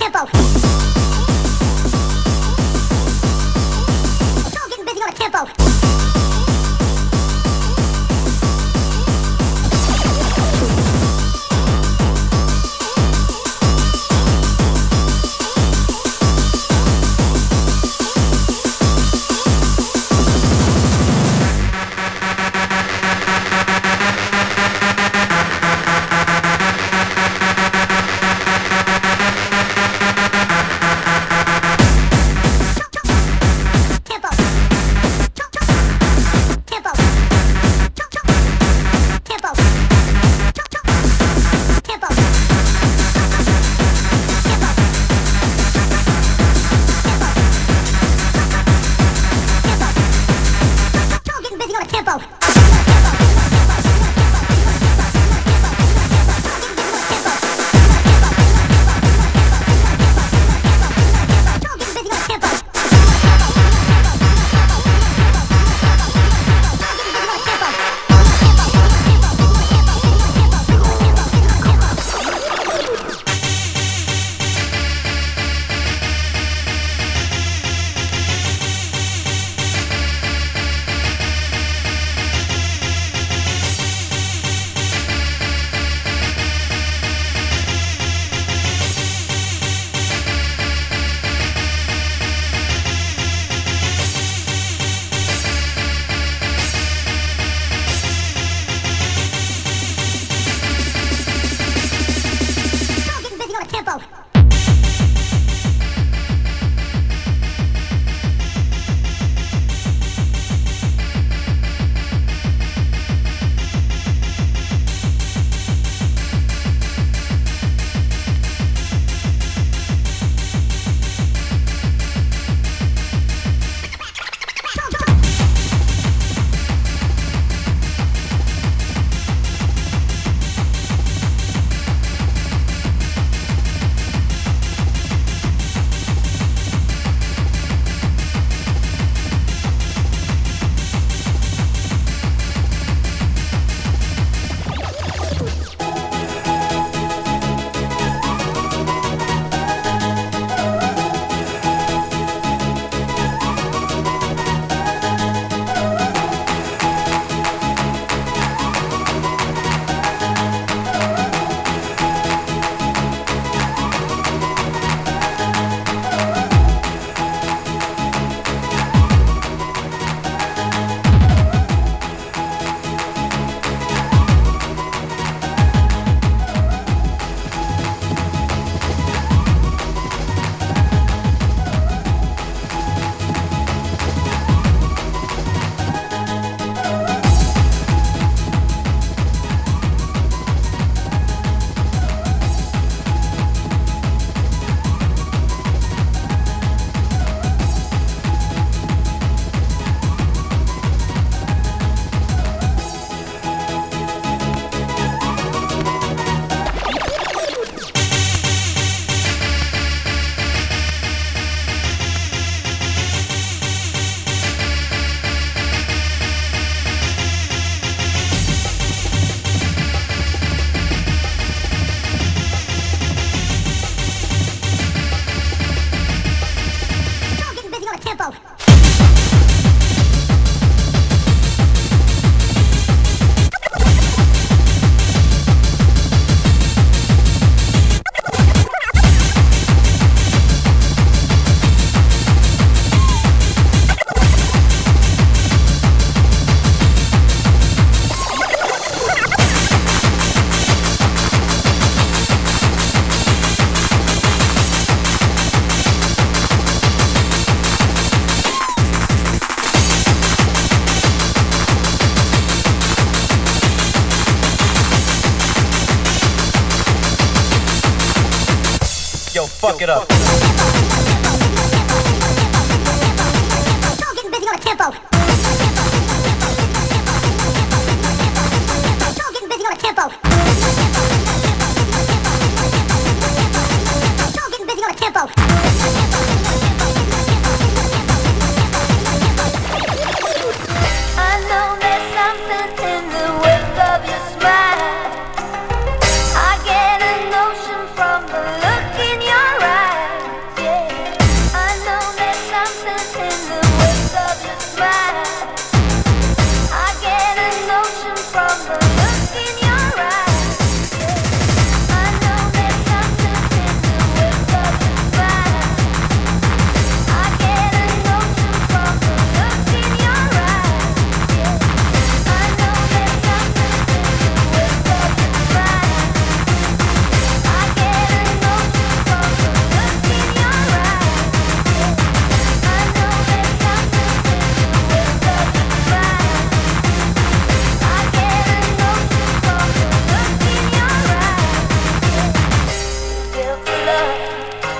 tempo.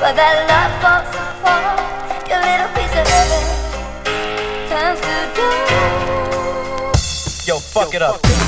But that love falls apart Your little piece of heaven turns to dust Yo, fuck Yo, it up. fuck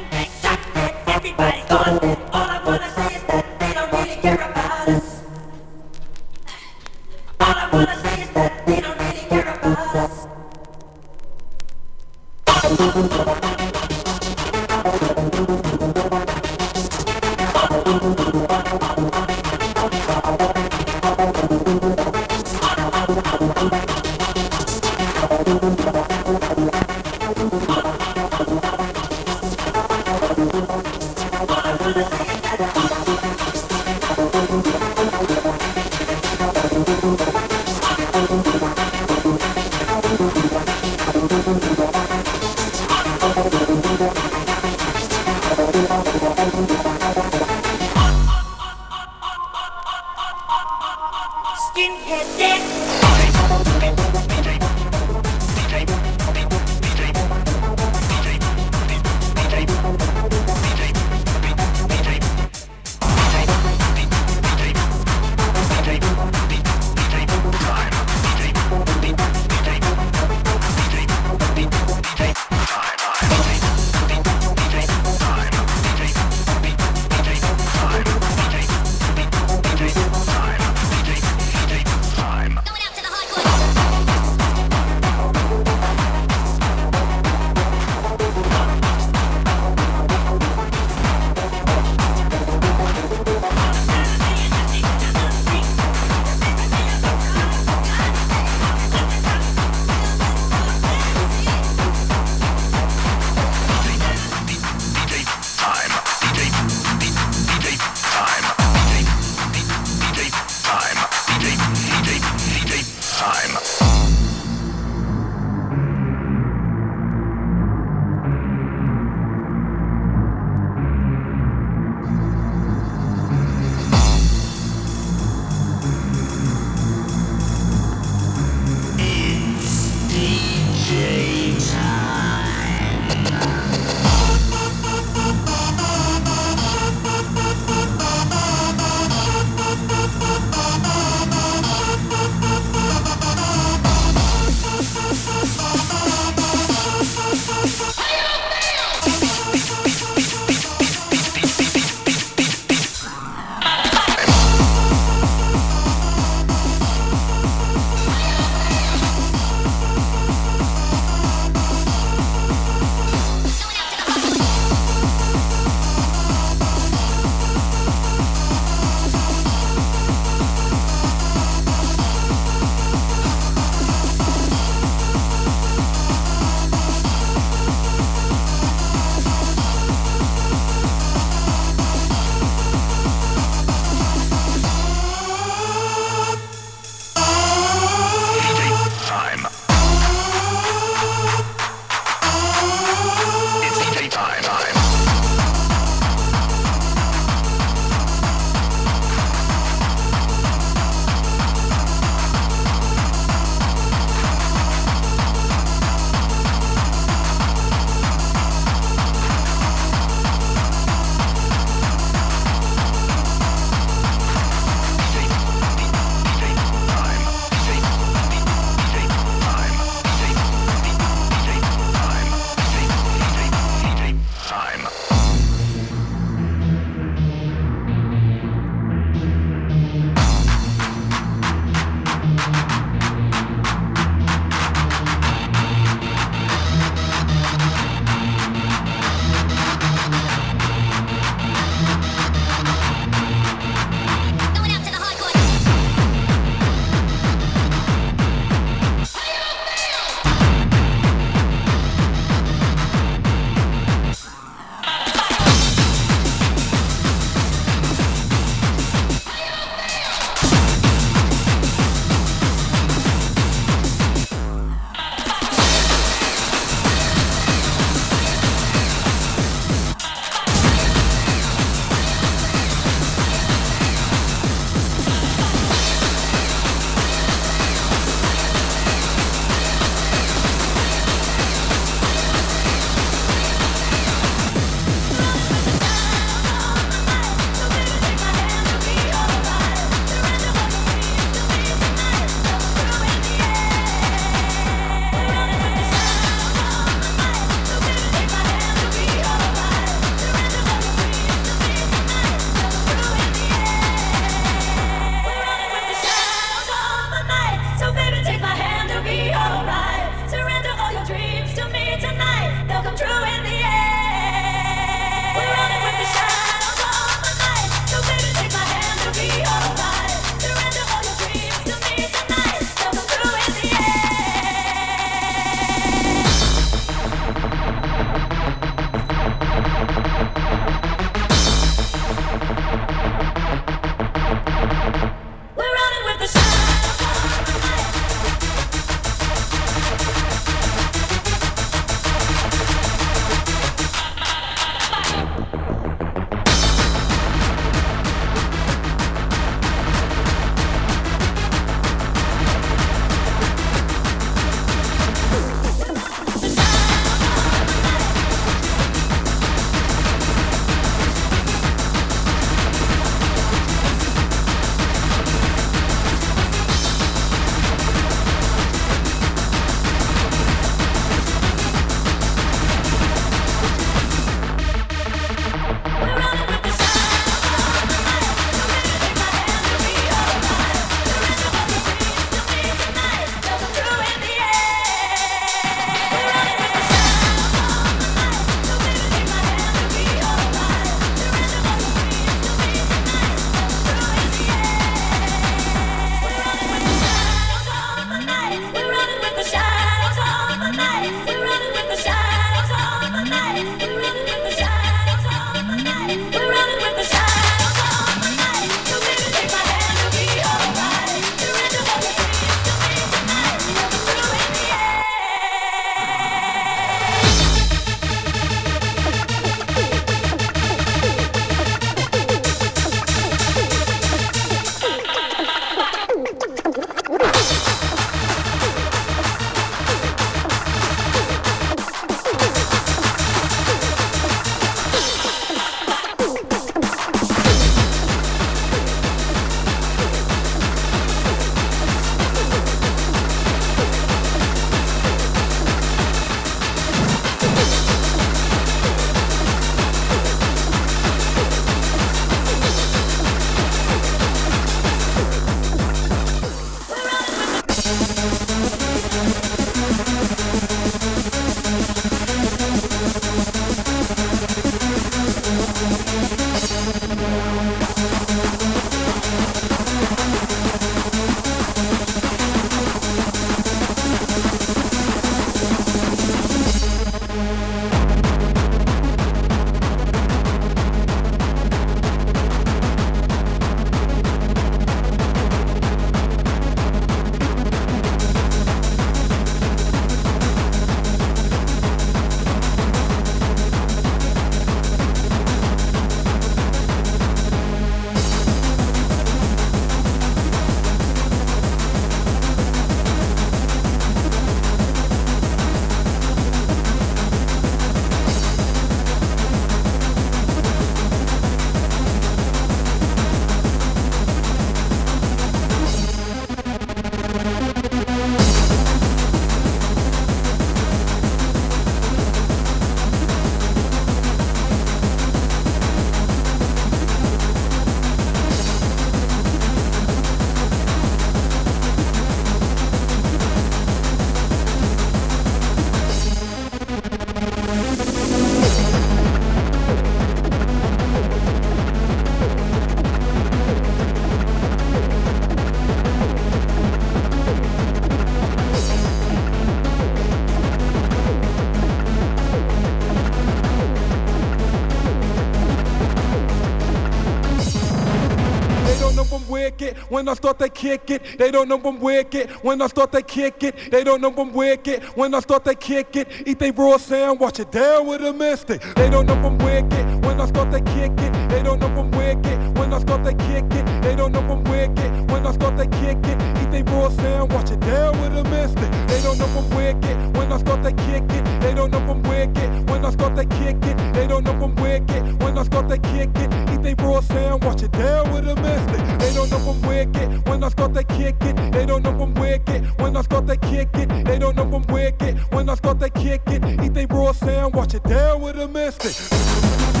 When I start to kick it, they don't know I'm wicked. When I start to kick it, they don't know I'm wicked. When I start to kick it, eat they raw sound, watch it down with a mystic. They don't know I'm wicked. When I start to kick it, they don't know I'm wicked. When I start to kick it, they don't know I'm wicked. When I start to kick it, eat they raw sound, watch it down with a mystic. They don't know I'm wicked. When I start to kick it, they don't know I'm wicked. When I start to kick it, they don't know I'm wicked. When I start to kick it, eat they raw sound, watch it down with a mystic. They don't know I'm wicked. When I start to kick it, they don't know I'm wicked. When I start to kick it, they don't know I'm wicked. When I start to kick it, eat they raw sound, watch it down with a mystic.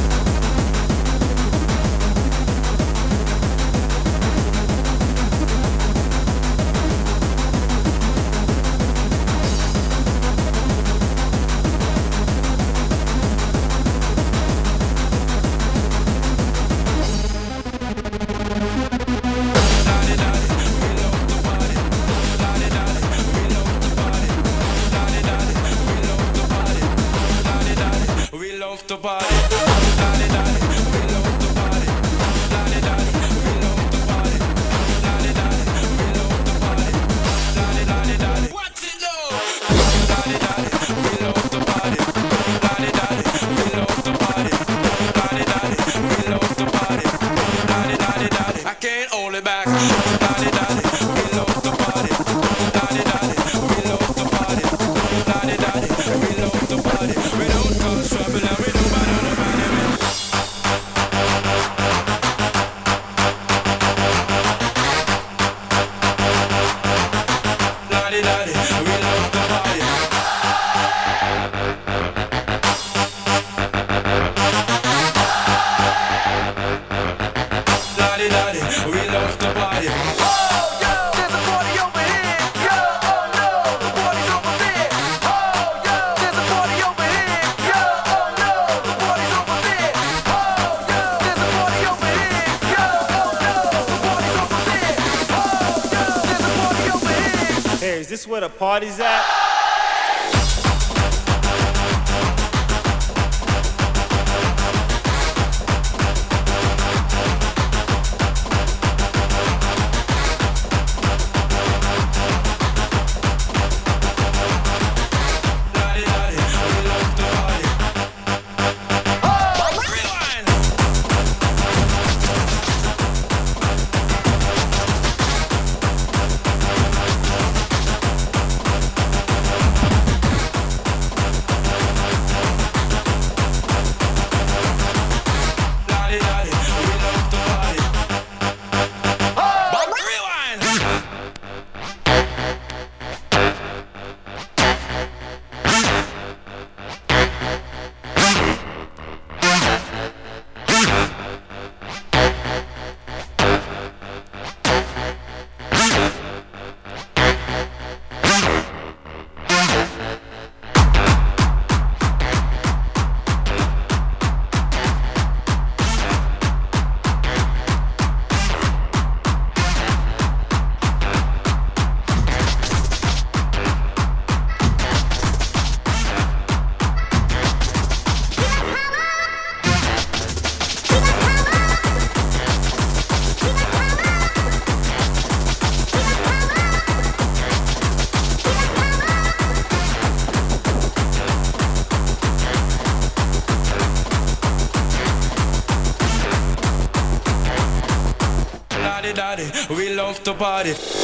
The party's at? We love to party.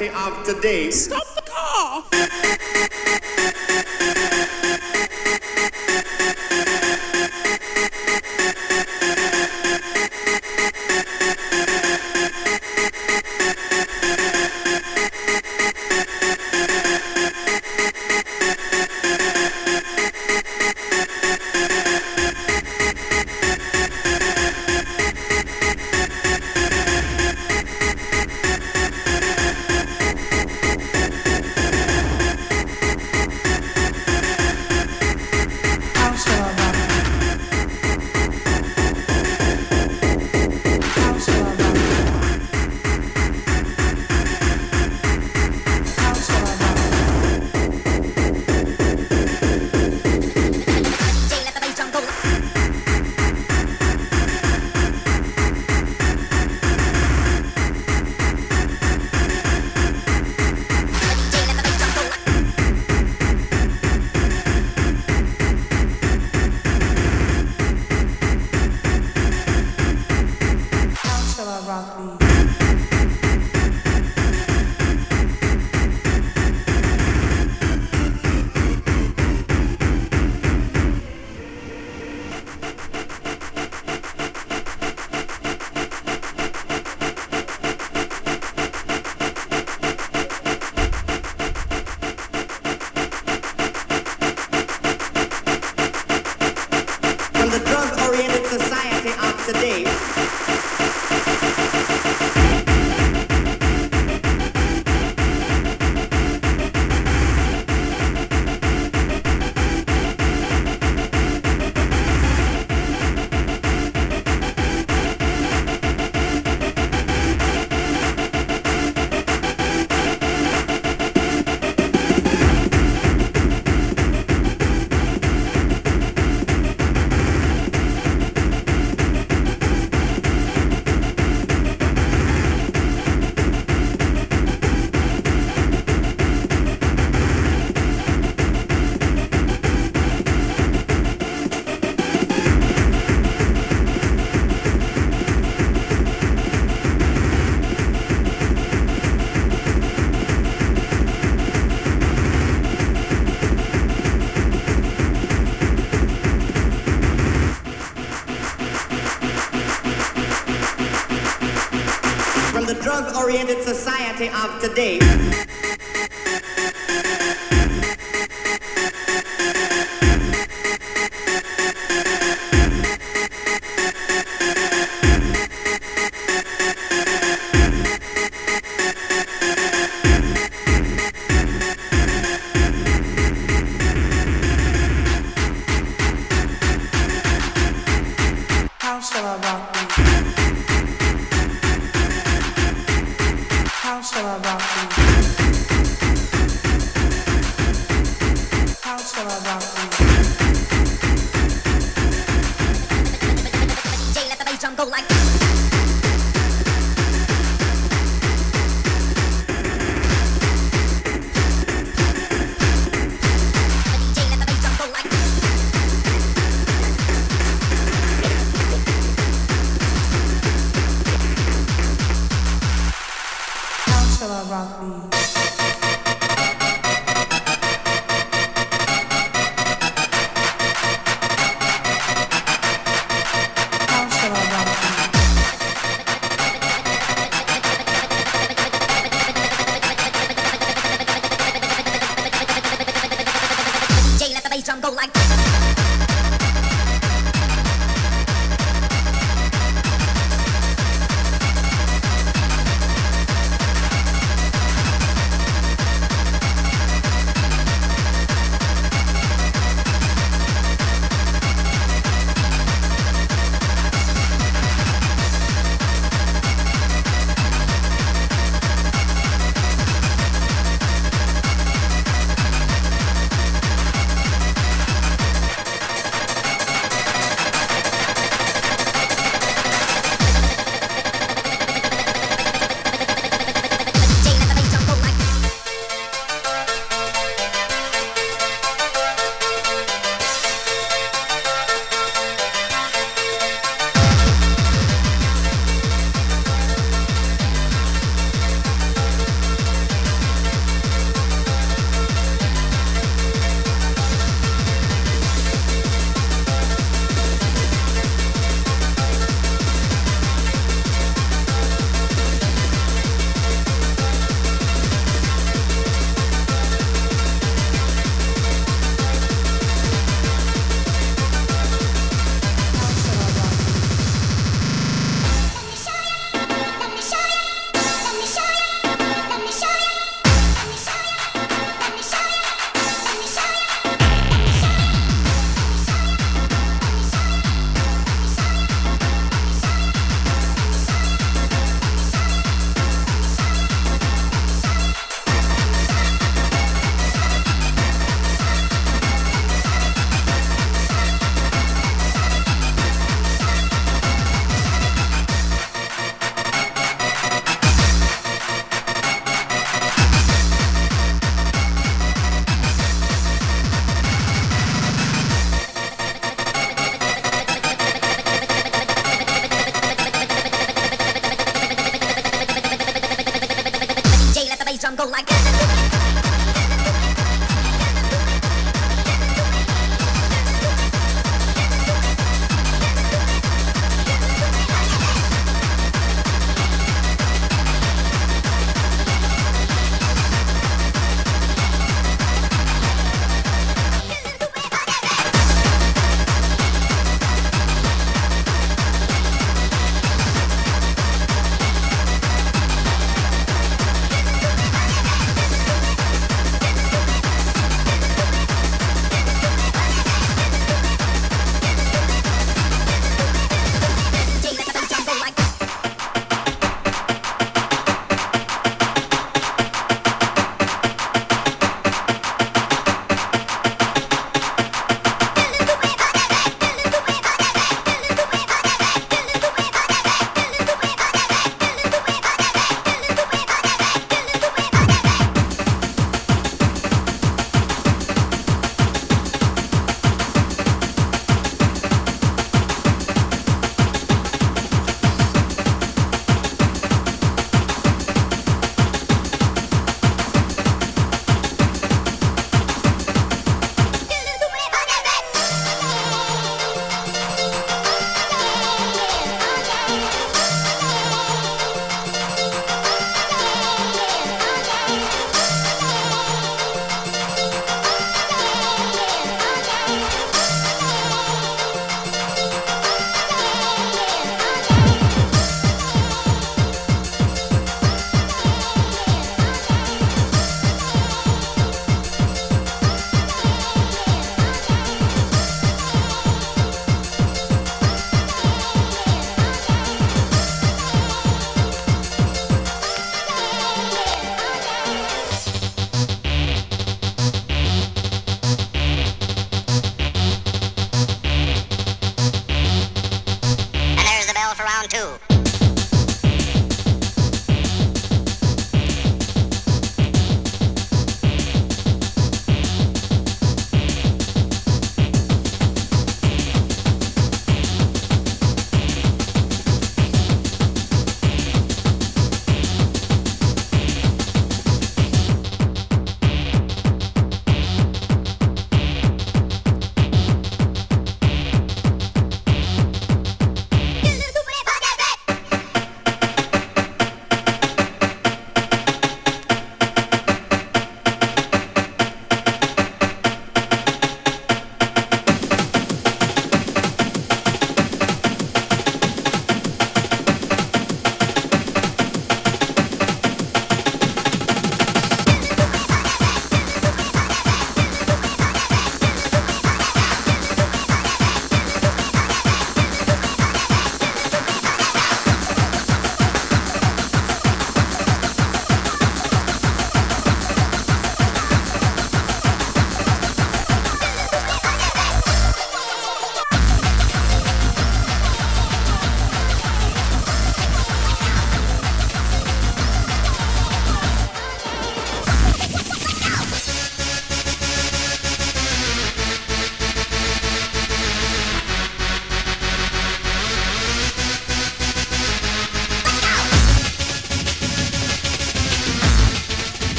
Society of today. Stop society of today.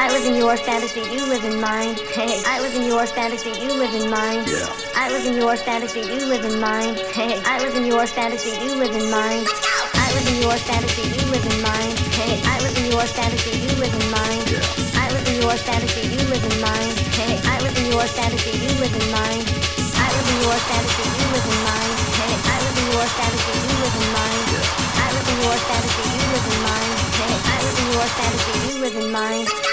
I live in your fantasy, you live in mine. Hey, I live in your fantasy, you live in mine. Yeah. I live in your fantasy, you live in mine. Hey, I live in your fantasy, you live in mine. I live in your fantasy, you live in mine. Hey, I live in your fantasy, you live in mine. Yeah. I live in your fantasy, you live in mine. Hey, I live in your fantasy, you live in mine. I live in your fantasy, you live in mine. Hey, I live in your fantasy, you live in mine. I live in your fantasy, you live in mine. Hey, I live in your fantasy, you live in mine.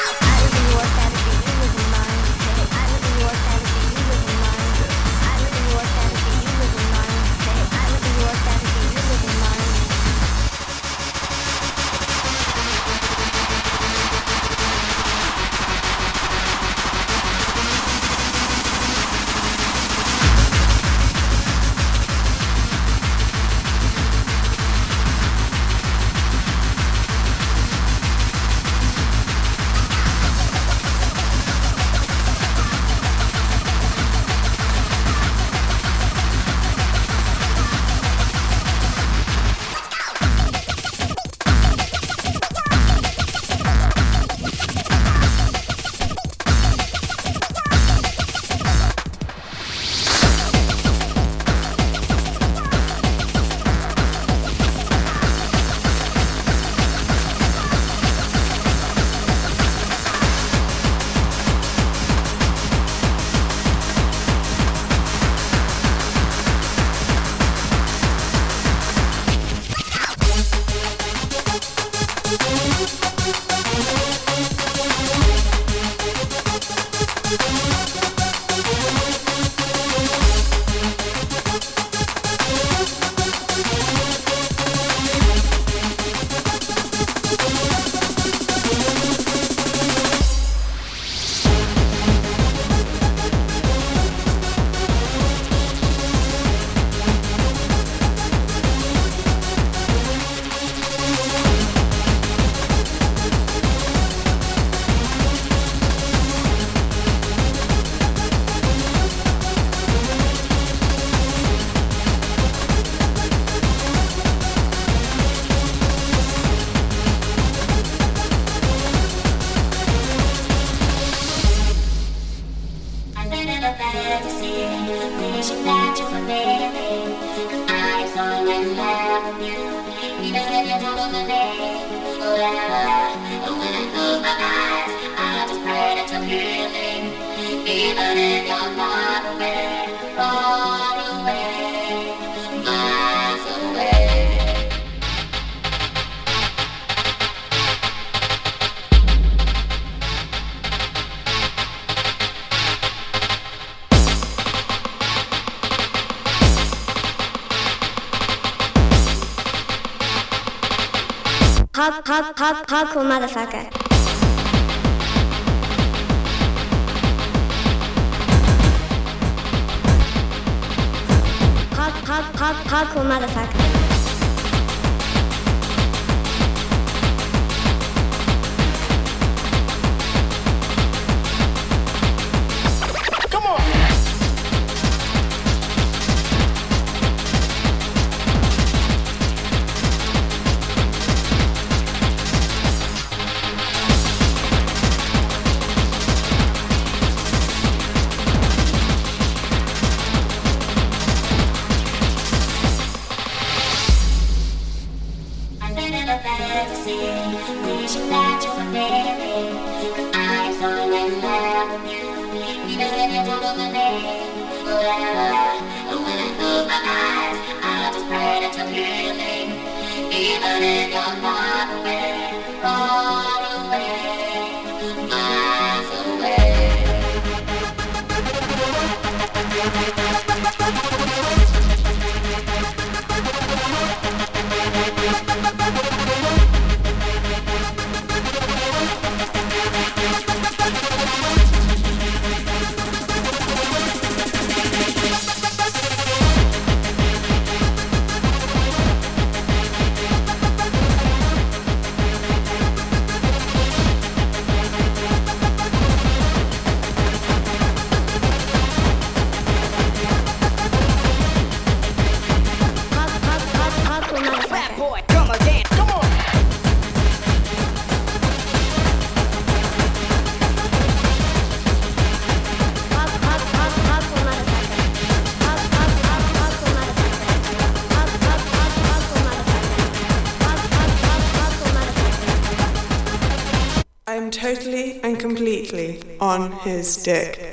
on his dick.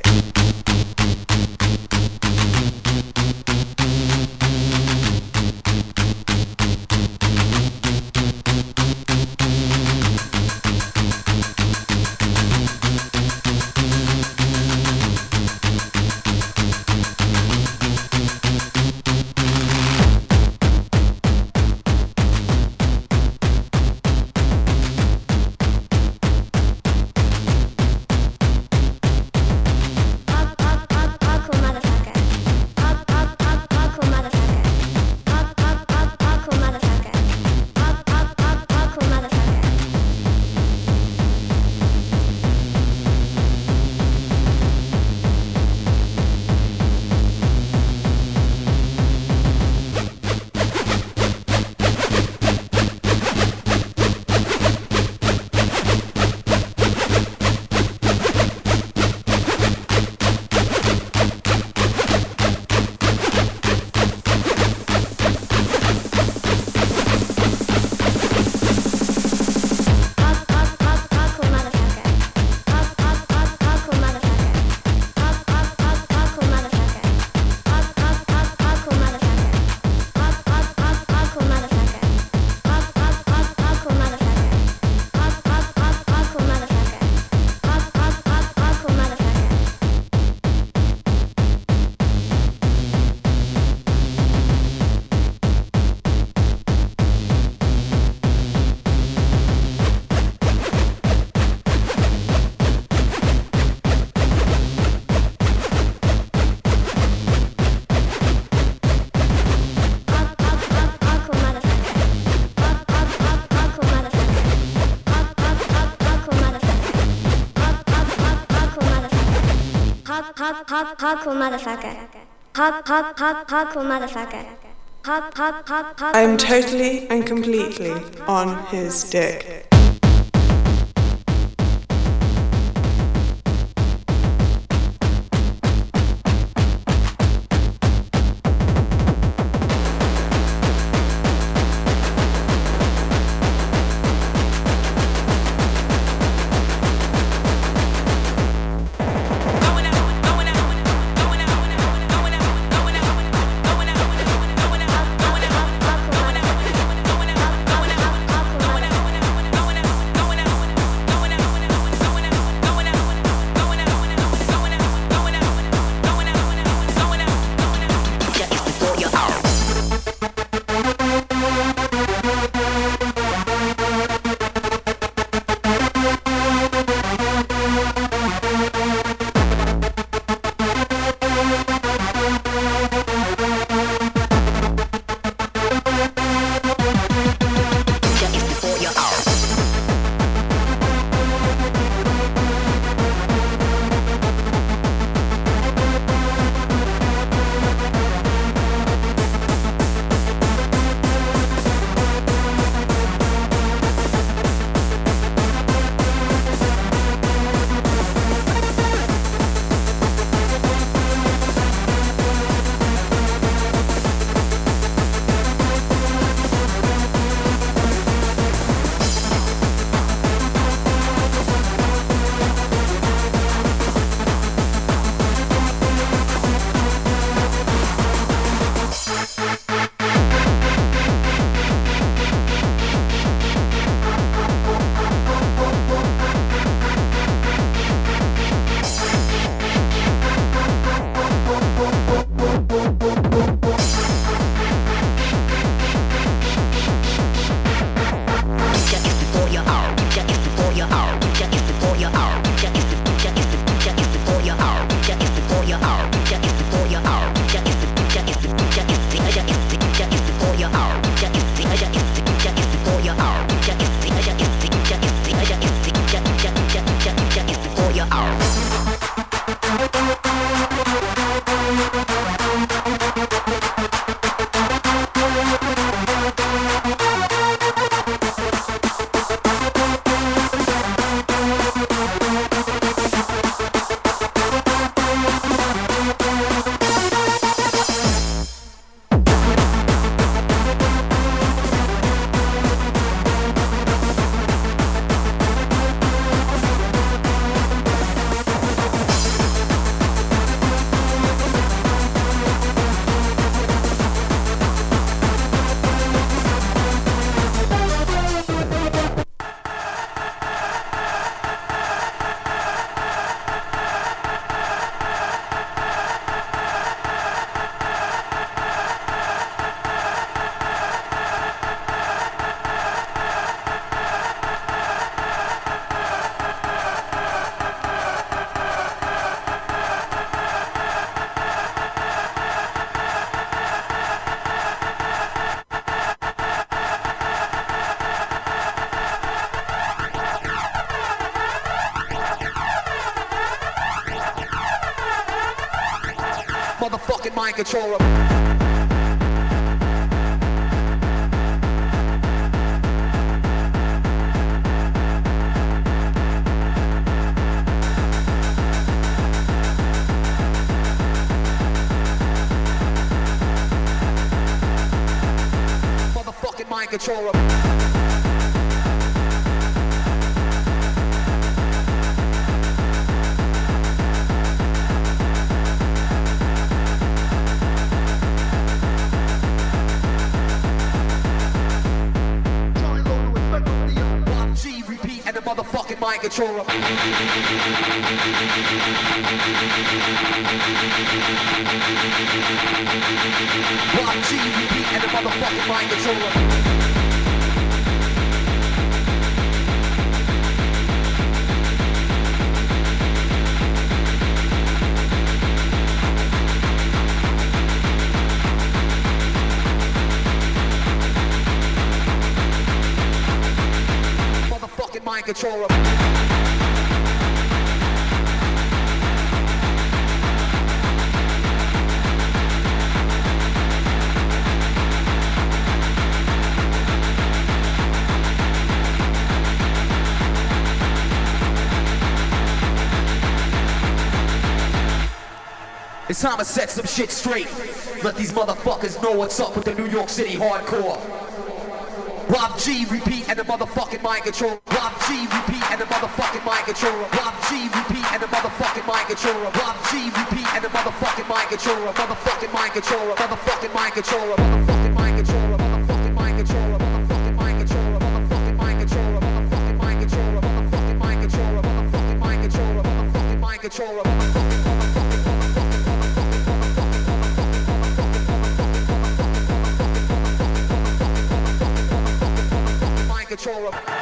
hop hardcore motherfucker. Hop hop hop hardcore motherfucker. I'm totally and completely on his dick. Controller. Motherfucking mind controller. One G, and the motherfucking mind controller. It's time to set some shit straight. Let these motherfuckers know what's up with the New York City hardcore. Rob Gee, repeat, and the motherfucking mind control. Rob Gee, repeat, and the motherfucking mind control. Rob Gee, repeat, and the motherfucking mind control. Rob Gee, repeat, and the motherfucking mind control. Motherfucking mind control. Motherfucking mind control. Motherfucking mind control. Motherfucking mind control. Motherfucking mind control. Motherfucking mind control. Motherfucking mind control. Motherfucking mind control. Motherfucking mind control. Motherfucking mind control. Mind control.